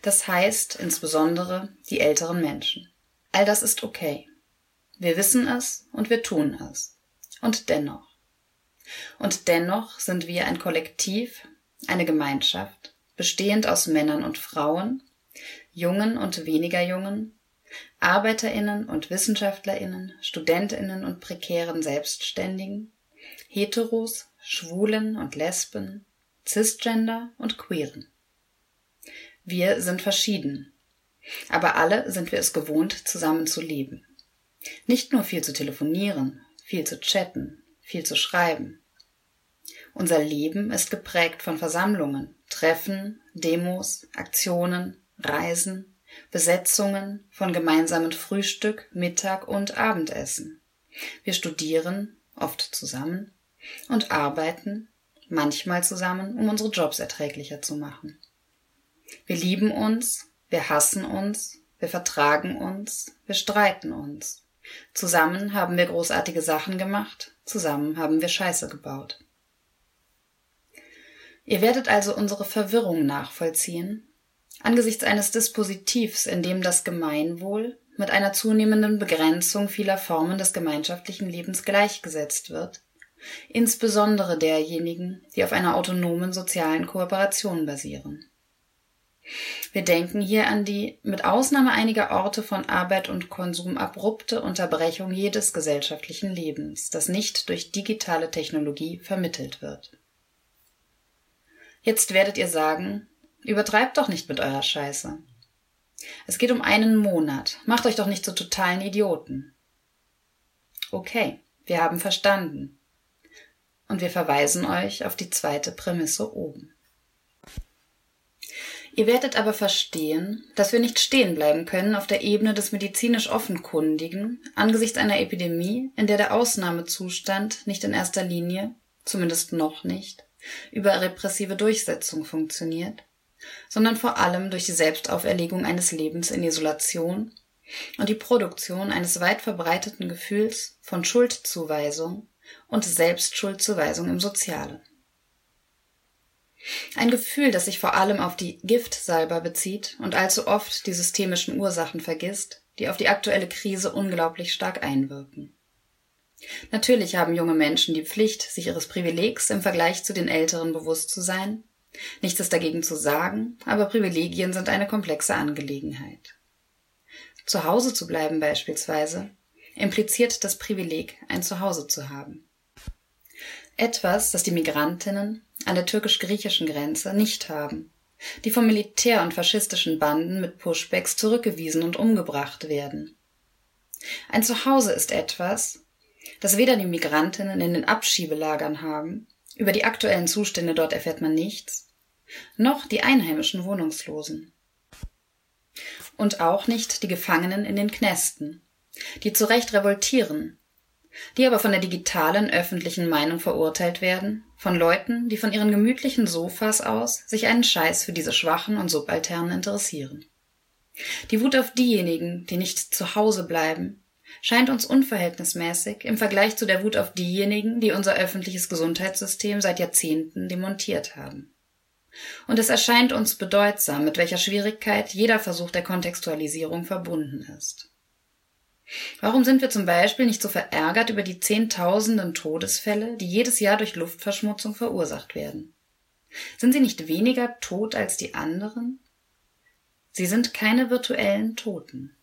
das heißt insbesondere die älteren Menschen. All das ist okay. Wir wissen es und wir tun es. Und dennoch. Und dennoch sind wir ein Kollektiv, eine Gemeinschaft, bestehend aus Männern und Frauen, Jungen und weniger Jungen, Arbeiterinnen und Wissenschaftlerinnen, Studentinnen und prekären Selbstständigen, Heteros, Schwulen und Lesben, Cisgender und Queeren. Wir sind verschieden, aber alle sind wir es gewohnt, zusammen zu leben. Nicht nur viel zu telefonieren, viel zu chatten, viel zu schreiben. Unser Leben ist geprägt von Versammlungen, Treffen, Demos, Aktionen, Reisen, Besetzungen, von gemeinsamen Frühstück, Mittag und Abendessen. Wir studieren, oft zusammen, und arbeiten, manchmal zusammen, um unsere Jobs erträglicher zu machen. Wir lieben uns, wir hassen uns, wir vertragen uns, wir streiten uns. Zusammen haben wir großartige Sachen gemacht, zusammen haben wir Scheiße gebaut. Ihr werdet also unsere Verwirrung nachvollziehen, angesichts eines Dispositivs, in dem das Gemeinwohl mit einer zunehmenden Begrenzung vieler Formen des gemeinschaftlichen Lebens gleichgesetzt wird, insbesondere derjenigen, die auf einer autonomen sozialen Kooperation basieren. Wir denken hier an die, mit Ausnahme einiger Orte von Arbeit und Konsum, abrupte Unterbrechung jedes gesellschaftlichen Lebens, das nicht durch digitale Technologie vermittelt wird. Jetzt werdet ihr sagen, übertreibt doch nicht mit eurer Scheiße. Es geht um einen Monat, macht euch doch nicht zu totalen Idioten. Okay, wir haben verstanden. Und wir verweisen euch auf die zweite Prämisse oben. Ihr werdet aber verstehen, dass wir nicht stehen bleiben können auf der Ebene des medizinisch Offenkundigen angesichts einer Epidemie, in der der Ausnahmezustand nicht in erster Linie, zumindest noch nicht, über repressive Durchsetzung funktioniert, sondern vor allem durch die Selbstauferlegung eines Lebens in Isolation und die Produktion eines weit verbreiteten Gefühls von Schuldzuweisung und Selbstschuldzuweisung im Sozialen. Ein Gefühl, das sich vor allem auf die Giftsalber bezieht und allzu oft die systemischen Ursachen vergisst, die auf die aktuelle Krise unglaublich stark einwirken. Natürlich haben junge Menschen die Pflicht, sich ihres Privilegs im Vergleich zu den Älteren bewusst zu sein. Nichts ist dagegen zu sagen, aber Privilegien sind eine komplexe Angelegenheit. Zu Hause zu bleiben beispielsweise impliziert das Privileg, ein Zuhause zu haben. Etwas, das die Migrantinnen an der türkisch-griechischen Grenze nicht haben, die vom Militär und faschistischen Banden mit Pushbacks zurückgewiesen und umgebracht werden. Ein Zuhause ist etwas, das weder die Migrantinnen in den Abschiebelagern haben, über die aktuellen Zustände dort erfährt man nichts, noch die einheimischen Wohnungslosen. Und auch nicht die Gefangenen in den Knästen, die zu Recht revoltieren, die aber von der digitalen öffentlichen Meinung verurteilt werden, von Leuten, die von ihren gemütlichen Sofas aus sich einen Scheiß für diese Schwachen und Subalternen interessieren. Die Wut auf diejenigen, die nicht zu Hause bleiben, scheint uns unverhältnismäßig im Vergleich zu der Wut auf diejenigen, die unser öffentliches Gesundheitssystem seit Jahrzehnten demontiert haben. Und es erscheint uns bedeutsam, mit welcher Schwierigkeit jeder Versuch der Kontextualisierung verbunden ist. Warum sind wir zum Beispiel nicht so verärgert über die Zehntausenden Todesfälle, die jedes Jahr durch Luftverschmutzung verursacht werden? Sind sie nicht weniger tot als die anderen? Sie sind keine virtuellen Toten.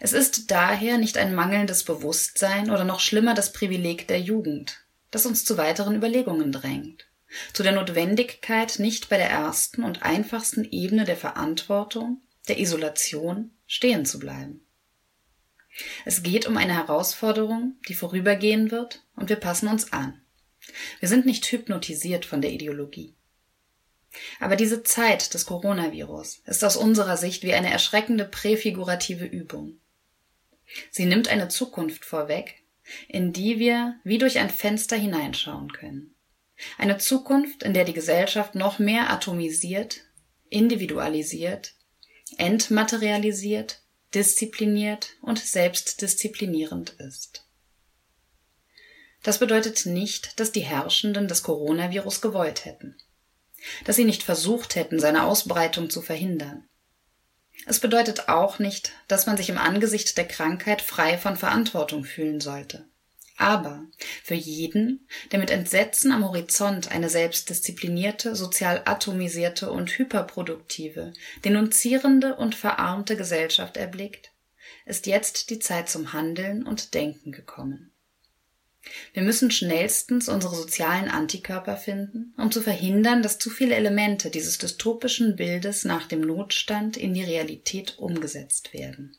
Es ist daher nicht ein mangelndes Bewusstsein oder noch schlimmer das Privileg der Jugend, das uns zu weiteren Überlegungen drängt, zu der Notwendigkeit, nicht bei der ersten und einfachsten Ebene der Verantwortung, der Isolation, stehen zu bleiben. Es geht um eine Herausforderung, die vorübergehen wird, und wir passen uns an. Wir sind nicht hypnotisiert von der Ideologie. Aber diese Zeit des Coronavirus ist aus unserer Sicht wie eine erschreckende präfigurative Übung. Sie nimmt eine Zukunft vorweg, in die wir wie durch ein Fenster hineinschauen können. Eine Zukunft, in der die Gesellschaft noch mehr atomisiert, individualisiert, entmaterialisiert, diszipliniert und selbstdisziplinierend ist. Das bedeutet nicht, dass die Herrschenden das Coronavirus gewollt hätten, dass sie nicht versucht hätten, seine Ausbreitung zu verhindern. Es bedeutet auch nicht, dass man sich im Angesicht der Krankheit frei von Verantwortung fühlen sollte. Aber für jeden, der mit Entsetzen am Horizont eine selbstdisziplinierte, sozial atomisierte und hyperproduktive, denunzierende und verarmte Gesellschaft erblickt, ist jetzt die Zeit zum Handeln und Denken gekommen. Wir müssen schnellstens unsere sozialen Antikörper finden, um zu verhindern, dass zu viele Elemente dieses dystopischen Bildes nach dem Notstand in die Realität umgesetzt werden.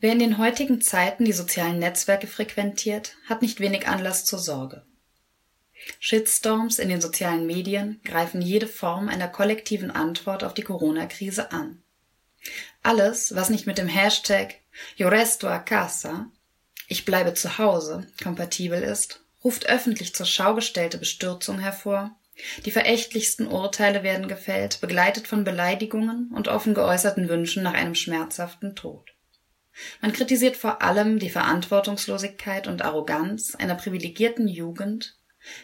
Wer in den heutigen Zeiten die sozialen Netzwerke frequentiert, hat nicht wenig Anlass zur Sorge. Shitstorms in den sozialen Medien greifen jede Form einer kollektiven Antwort auf die Corona-Krise an. Alles, was nicht mit dem Hashtag Yo resto a casa, ich bleibe zu Hause, kompatibel ist, ruft öffentlich zur Schau gestellte Bestürzung hervor, die verächtlichsten Urteile werden gefällt, begleitet von Beleidigungen und offen geäußerten Wünschen nach einem schmerzhaften Tod. Man kritisiert vor allem die Verantwortungslosigkeit und Arroganz einer privilegierten Jugend,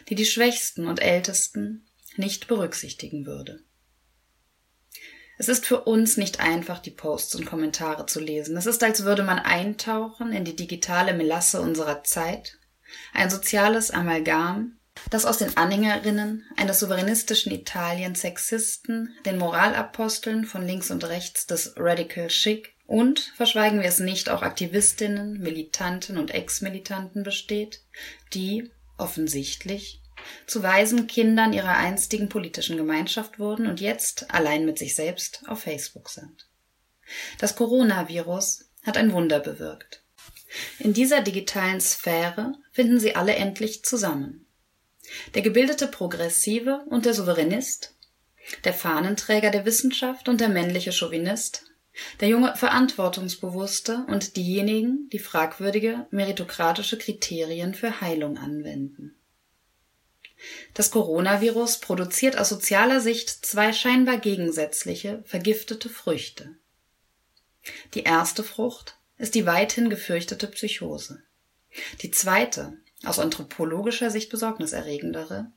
die die Schwächsten und Ältesten nicht berücksichtigen würde. Es ist für uns nicht einfach, die Posts und Kommentare zu lesen. Es ist, als würde man eintauchen in die digitale Melasse unserer Zeit, ein soziales Amalgam, das aus den Anhängerinnen eines souveränistischen Italien Sexisten, den Moralaposteln von links und rechts des Radical Chic und, verschweigen wir es nicht, auch Aktivistinnen, Militanten und Ex-Militanten besteht, die, offensichtlich, zu weisen Kindern ihrer einstigen politischen Gemeinschaft wurden und jetzt allein mit sich selbst auf Facebook sind. Das Coronavirus hat ein Wunder bewirkt. In dieser digitalen Sphäre finden sie alle endlich zusammen. Der gebildete Progressive und der Souveränist, der Fahnenträger der Wissenschaft und der männliche Chauvinist, der junge Verantwortungsbewusste und diejenigen, die fragwürdige meritokratische Kriterien für Heilung anwenden. Das Coronavirus produziert aus sozialer Sicht zwei scheinbar gegensätzliche, vergiftete Früchte. Die erste Frucht ist die weithin gefürchtete Psychose. Die zweite, aus anthropologischer Sicht besorgniserregendere,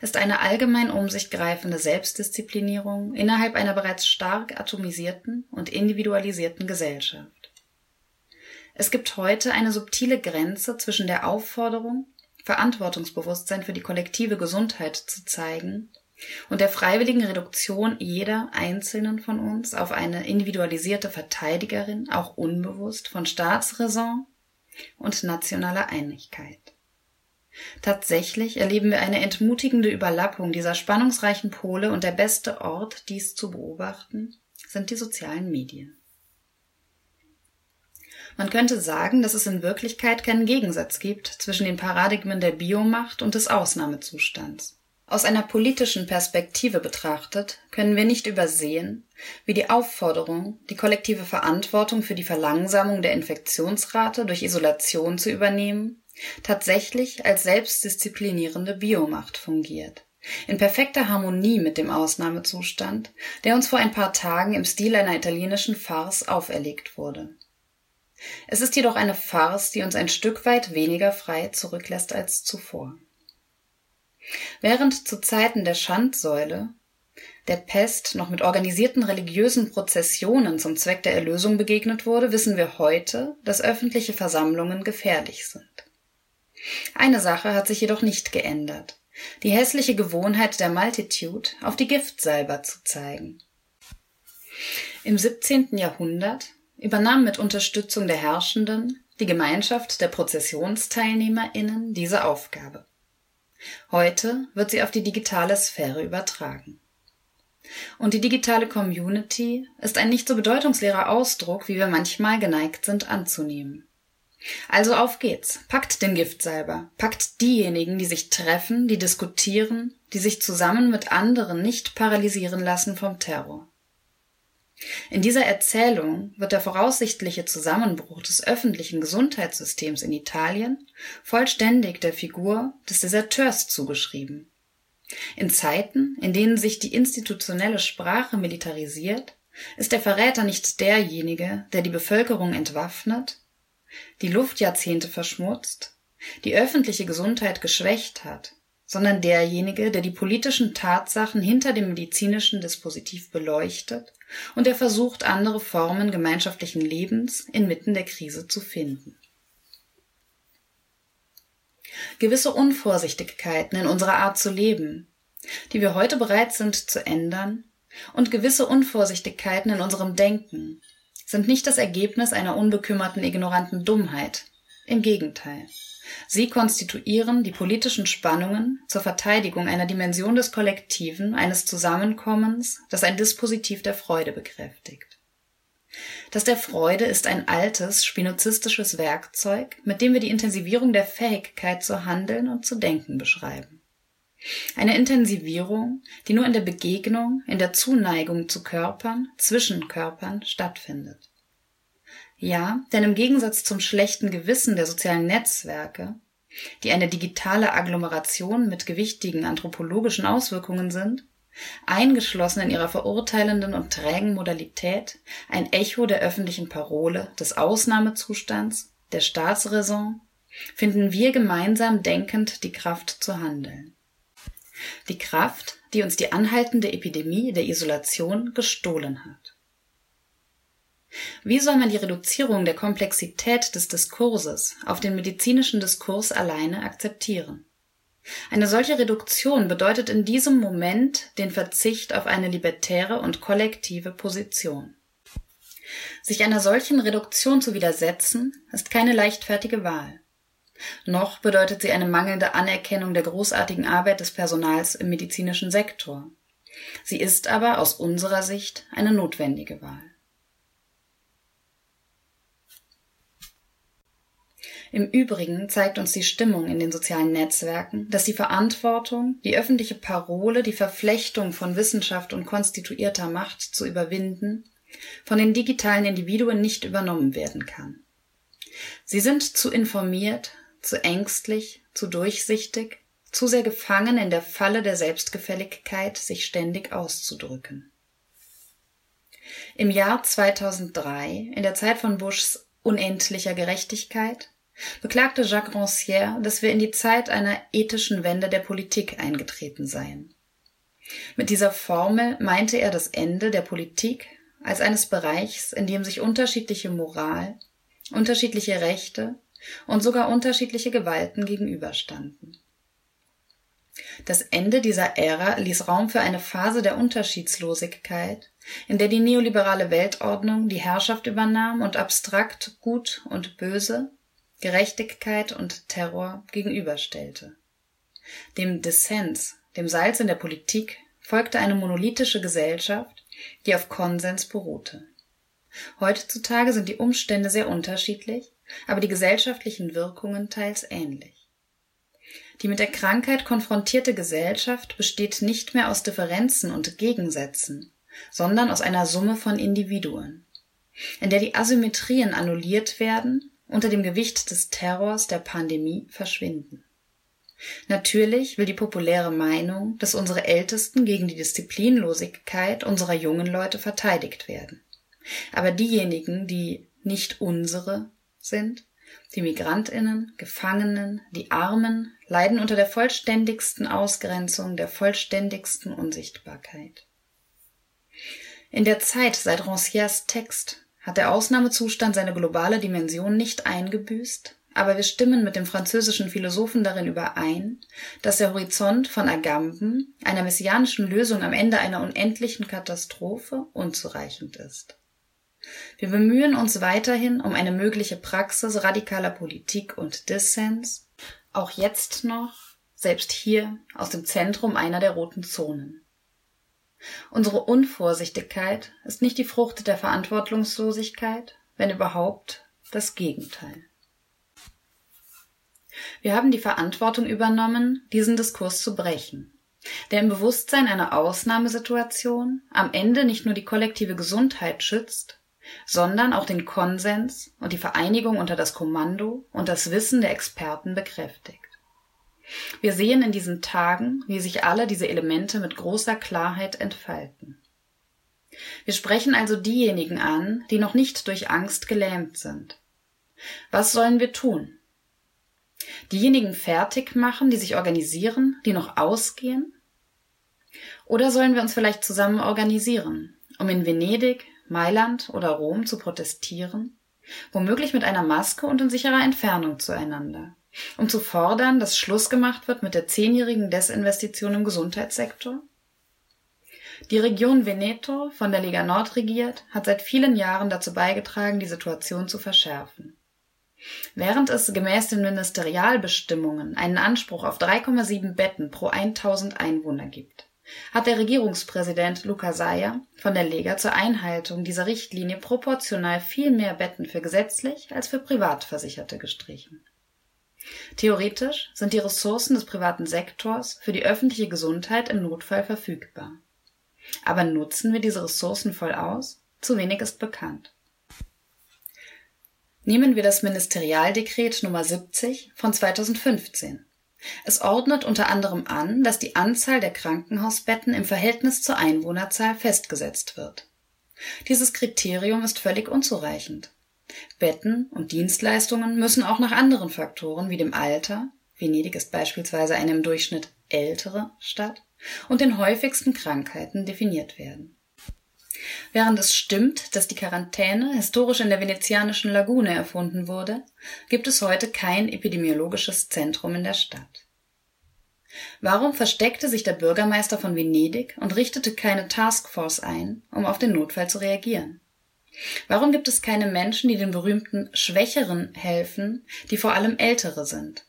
ist eine allgemein um sich greifende Selbstdisziplinierung innerhalb einer bereits stark atomisierten und individualisierten Gesellschaft. Es gibt heute eine subtile Grenze zwischen der Aufforderung, Verantwortungsbewusstsein für die kollektive Gesundheit zu zeigen und der freiwilligen Reduktion jeder einzelnen von uns auf eine individualisierte Verteidigerin, auch unbewusst, von Staatsräson und nationaler Einigkeit. Tatsächlich erleben wir eine entmutigende Überlappung dieser spannungsreichen Pole und der beste Ort, dies zu beobachten, sind die sozialen Medien. Man könnte sagen, dass es in Wirklichkeit keinen Gegensatz gibt zwischen den Paradigmen der Biomacht und des Ausnahmezustands. Aus einer politischen Perspektive betrachtet können wir nicht übersehen, wie die Aufforderung, die kollektive Verantwortung für die Verlangsamung der Infektionsrate durch Isolation zu übernehmen, tatsächlich als selbstdisziplinierende Biomacht fungiert. In perfekter Harmonie mit dem Ausnahmezustand, der uns vor ein paar Tagen im Stil einer italienischen Farce auferlegt wurde. Es ist jedoch eine Farce, die uns ein Stück weit weniger frei zurücklässt als zuvor. Während zu Zeiten der Schandsäule der Pest noch mit organisierten religiösen Prozessionen zum Zweck der Erlösung begegnet wurde, wissen wir heute, dass öffentliche Versammlungen gefährlich sind. Eine Sache hat sich jedoch nicht geändert. Die hässliche Gewohnheit der Multitude, auf die Giftsalber zu zeigen. Im 17. Jahrhundert übernahm mit Unterstützung der Herrschenden die Gemeinschaft der ProzessionsteilnehmerInnen diese Aufgabe. Heute wird sie auf die digitale Sphäre übertragen. Und die digitale Community ist ein nicht so bedeutungsleerer Ausdruck, wie wir manchmal geneigt sind anzunehmen. Also auf geht's. Packt den Giftsalber. Packt diejenigen, die sich treffen, die diskutieren, die sich zusammen mit anderen nicht paralysieren lassen vom Terror. In dieser Erzählung wird der voraussichtliche Zusammenbruch des öffentlichen Gesundheitssystems in Italien vollständig der Figur des Deserteurs zugeschrieben. In Zeiten, in denen sich die institutionelle Sprache militarisiert, ist der Verräter nicht derjenige, der die Bevölkerung entwaffnet, die Luft Jahrzehnte verschmutzt, die öffentliche Gesundheit geschwächt hat, sondern derjenige, der die politischen Tatsachen hinter dem medizinischen Dispositiv beleuchtet und der versucht, andere Formen gemeinschaftlichen Lebens inmitten der Krise zu finden. Gewisse Unvorsichtigkeiten in unserer Art zu leben, die wir heute bereit sind zu ändern, und gewisse Unvorsichtigkeiten in unserem Denken sind nicht das Ergebnis einer unbekümmerten, ignoranten Dummheit. Im Gegenteil. Sie konstituieren die politischen Spannungen zur Verteidigung einer Dimension des Kollektiven, eines Zusammenkommens, das ein Dispositiv der Freude bekräftigt. Das der Freude ist ein altes, spinozistisches Werkzeug, mit dem wir die Intensivierung der Fähigkeit zu handeln und zu denken beschreiben. Eine Intensivierung, die nur in der Begegnung, in der Zuneigung zu Körpern, zwischen Körpern stattfindet. Ja, denn im Gegensatz zum schlechten Gewissen der sozialen Netzwerke, die eine digitale Agglomeration mit gewichtigen anthropologischen Auswirkungen sind, eingeschlossen in ihrer verurteilenden und trägen Modalität, ein Echo der öffentlichen Parole, des Ausnahmezustands, der Staatsräson, finden wir gemeinsam denkend die Kraft zu handeln. Die Kraft, die uns die anhaltende Epidemie der Isolation gestohlen hat. Wie soll man die Reduzierung der Komplexität des Diskurses auf den medizinischen Diskurs alleine akzeptieren? Eine solche Reduktion bedeutet in diesem Moment den Verzicht auf eine libertäre und kollektive Position. Sich einer solchen Reduktion zu widersetzen, ist keine leichtfertige Wahl. Noch bedeutet sie eine mangelnde Anerkennung der großartigen Arbeit des Personals im medizinischen Sektor. Sie ist aber aus unserer Sicht eine notwendige Wahl. Im Übrigen zeigt uns die Stimmung in den sozialen Netzwerken, dass die Verantwortung, die öffentliche Parole, die Verflechtung von Wissenschaft und konstituierter Macht zu überwinden, von den digitalen Individuen nicht übernommen werden kann. Sie sind zu informiert, zu ängstlich, zu durchsichtig, zu sehr gefangen in der Falle der Selbstgefälligkeit, sich ständig auszudrücken. Im Jahr 2003, in der Zeit von Bushs unendlicher Gerechtigkeit, beklagte Jacques Rancière, dass wir in die Zeit einer ethischen Wende der Politik eingetreten seien. Mit dieser Formel meinte er das Ende der Politik als eines Bereichs, in dem sich unterschiedliche Moral, unterschiedliche Rechte und sogar unterschiedliche Gewalten gegenüberstanden. Das Ende dieser Ära ließ Raum für eine Phase der Unterschiedslosigkeit, in der die neoliberale Weltordnung die Herrschaft übernahm und abstrakt Gut und Böse, Gerechtigkeit und Terror gegenüberstellte. Dem Dissens, dem Salz in der Politik, folgte eine monolithische Gesellschaft, die auf Konsens beruhte. Heutzutage sind die Umstände sehr unterschiedlich, aber die gesellschaftlichen Wirkungen teils ähnlich. Die mit der Krankheit konfrontierte Gesellschaft besteht nicht mehr aus Differenzen und Gegensätzen, sondern aus einer Summe von Individuen, in der die Asymmetrien annulliert werden unter dem Gewicht des Terrors der Pandemie verschwinden. Natürlich will die populäre Meinung, dass unsere Ältesten gegen die Disziplinlosigkeit unserer jungen Leute verteidigt werden. Aber diejenigen, die nicht unsere sind, die Migrantinnen, Gefangenen, die Armen, leiden unter der vollständigsten Ausgrenzung, der vollständigsten Unsichtbarkeit. In der Zeit seit Rancières Text hat der Ausnahmezustand seine globale Dimension nicht eingebüßt, aber wir stimmen mit dem französischen Philosophen darin überein, dass der Horizont von Agamben, einer messianischen Lösung am Ende einer unendlichen Katastrophe, unzureichend ist. Wir bemühen uns weiterhin um eine mögliche Praxis radikaler Politik und Dissens, auch jetzt noch, selbst hier, aus dem Zentrum einer der roten Zonen. Unsere Unvorsichtigkeit ist nicht die Frucht der Verantwortungslosigkeit, wenn überhaupt das Gegenteil. Wir haben die Verantwortung übernommen, diesen Diskurs zu brechen, der im Bewusstsein einer Ausnahmesituation am Ende nicht nur die kollektive Gesundheit schützt, sondern auch den Konsens und die Vereinigung unter das Kommando und das Wissen der Experten bekräftigt. Wir sehen in diesen Tagen, wie sich alle diese Elemente mit großer Klarheit entfalten. Wir sprechen also diejenigen an, die noch nicht durch Angst gelähmt sind. Was sollen wir tun? Diejenigen fertig machen, die sich organisieren, die noch ausgehen? Oder sollen wir uns vielleicht zusammen organisieren, um in Venedig, Mailand oder Rom zu protestieren? Womöglich mit einer Maske und in sicherer Entfernung zueinander, um zu fordern, dass Schluss gemacht wird mit der zehnjährigen Desinvestition im Gesundheitssektor? Die Region Veneto, von der Lega Nord regiert, hat seit vielen Jahren dazu beigetragen, die Situation zu verschärfen. Während es gemäß den Ministerialbestimmungen einen Anspruch auf 3,7 Betten pro 1000 Einwohner gibt, hat der Regierungspräsident Luca Saia von der Lega zur Einhaltung dieser Richtlinie proportional viel mehr Betten für gesetzlich als für Privatversicherte gestrichen. Theoretisch sind die Ressourcen des privaten Sektors für die öffentliche Gesundheit im Notfall verfügbar. Aber nutzen wir diese Ressourcen voll aus? Zu wenig ist bekannt. Nehmen wir das Ministerialdekret Nummer 70 von 2015. Es ordnet unter anderem an, dass die Anzahl der Krankenhausbetten im Verhältnis zur Einwohnerzahl festgesetzt wird. Dieses Kriterium ist völlig unzureichend. Betten und Dienstleistungen müssen auch nach anderen Faktoren wie dem Alter, Venedig ist beispielsweise eine im Durchschnitt ältere Stadt, und den häufigsten Krankheiten definiert werden. Während es stimmt, dass die Quarantäne historisch in der venezianischen Lagune erfunden wurde, gibt es heute kein epidemiologisches Zentrum in der Stadt. Warum versteckte sich der Bürgermeister von Venedig und richtete keine Taskforce ein, um auf den Notfall zu reagieren? Warum gibt es keine Menschen, die den berühmten Schwächeren helfen, die vor allem Ältere sind?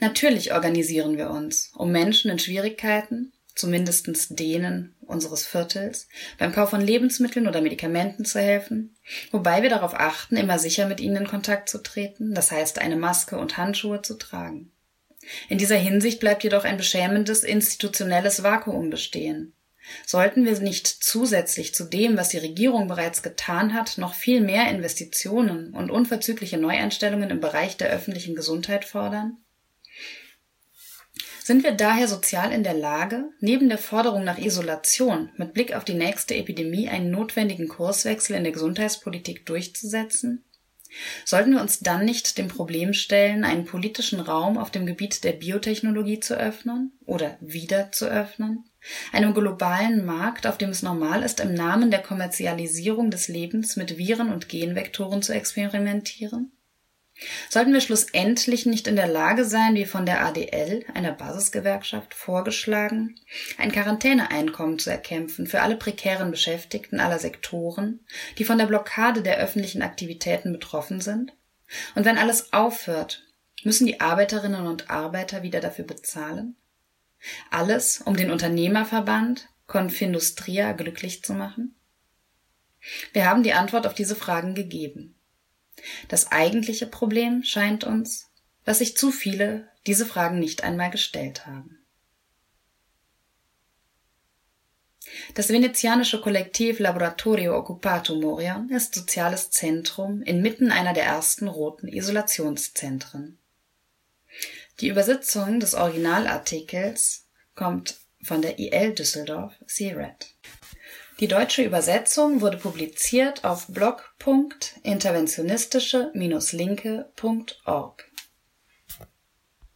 Natürlich organisieren wir uns, um Menschen in Schwierigkeiten, zumindest denen unseres Viertels, beim Kauf von Lebensmitteln oder Medikamenten zu helfen, wobei wir darauf achten, immer sicher mit ihnen in Kontakt zu treten, das heißt eine Maske und Handschuhe zu tragen. In dieser Hinsicht bleibt jedoch ein beschämendes institutionelles Vakuum bestehen. Sollten wir nicht zusätzlich zu dem, was die Regierung bereits getan hat, noch viel mehr Investitionen und unverzügliche Neueinstellungen im Bereich der öffentlichen Gesundheit fordern? Sind wir daher sozial in der Lage, neben der Forderung nach Isolation mit Blick auf die nächste Epidemie einen notwendigen Kurswechsel in der Gesundheitspolitik durchzusetzen? Sollten wir uns dann nicht dem Problem stellen, einen politischen Raum auf dem Gebiet der Biotechnologie zu öffnen oder wieder zu öffnen? Einem globalen Markt, auf dem es normal ist, im Namen der Kommerzialisierung des Lebens mit Viren und Genvektoren zu experimentieren? Sollten wir schlussendlich nicht in der Lage sein, wie von der ADL, einer Basisgewerkschaft, vorgeschlagen, ein Quarantäneeinkommen zu erkämpfen für alle prekären Beschäftigten aller Sektoren, die von der Blockade der öffentlichen Aktivitäten betroffen sind? Und wenn alles aufhört, müssen die Arbeiterinnen und Arbeiter wieder dafür bezahlen? Alles, um den Unternehmerverband Confindustria glücklich zu machen? Wir haben die Antwort auf diese Fragen gegeben. Das eigentliche Problem scheint uns, dass sich zu viele diese Fragen nicht einmal gestellt haben. Das venezianische Kollektiv Laboratorio Occupato Moria ist soziales Zentrum inmitten einer der ersten roten Isolationszentren. Die Übersetzung des Originalartikels kommt von der IL Düsseldorf CRED. Die deutsche Übersetzung wurde publiziert auf blog.interventionistische-linke.org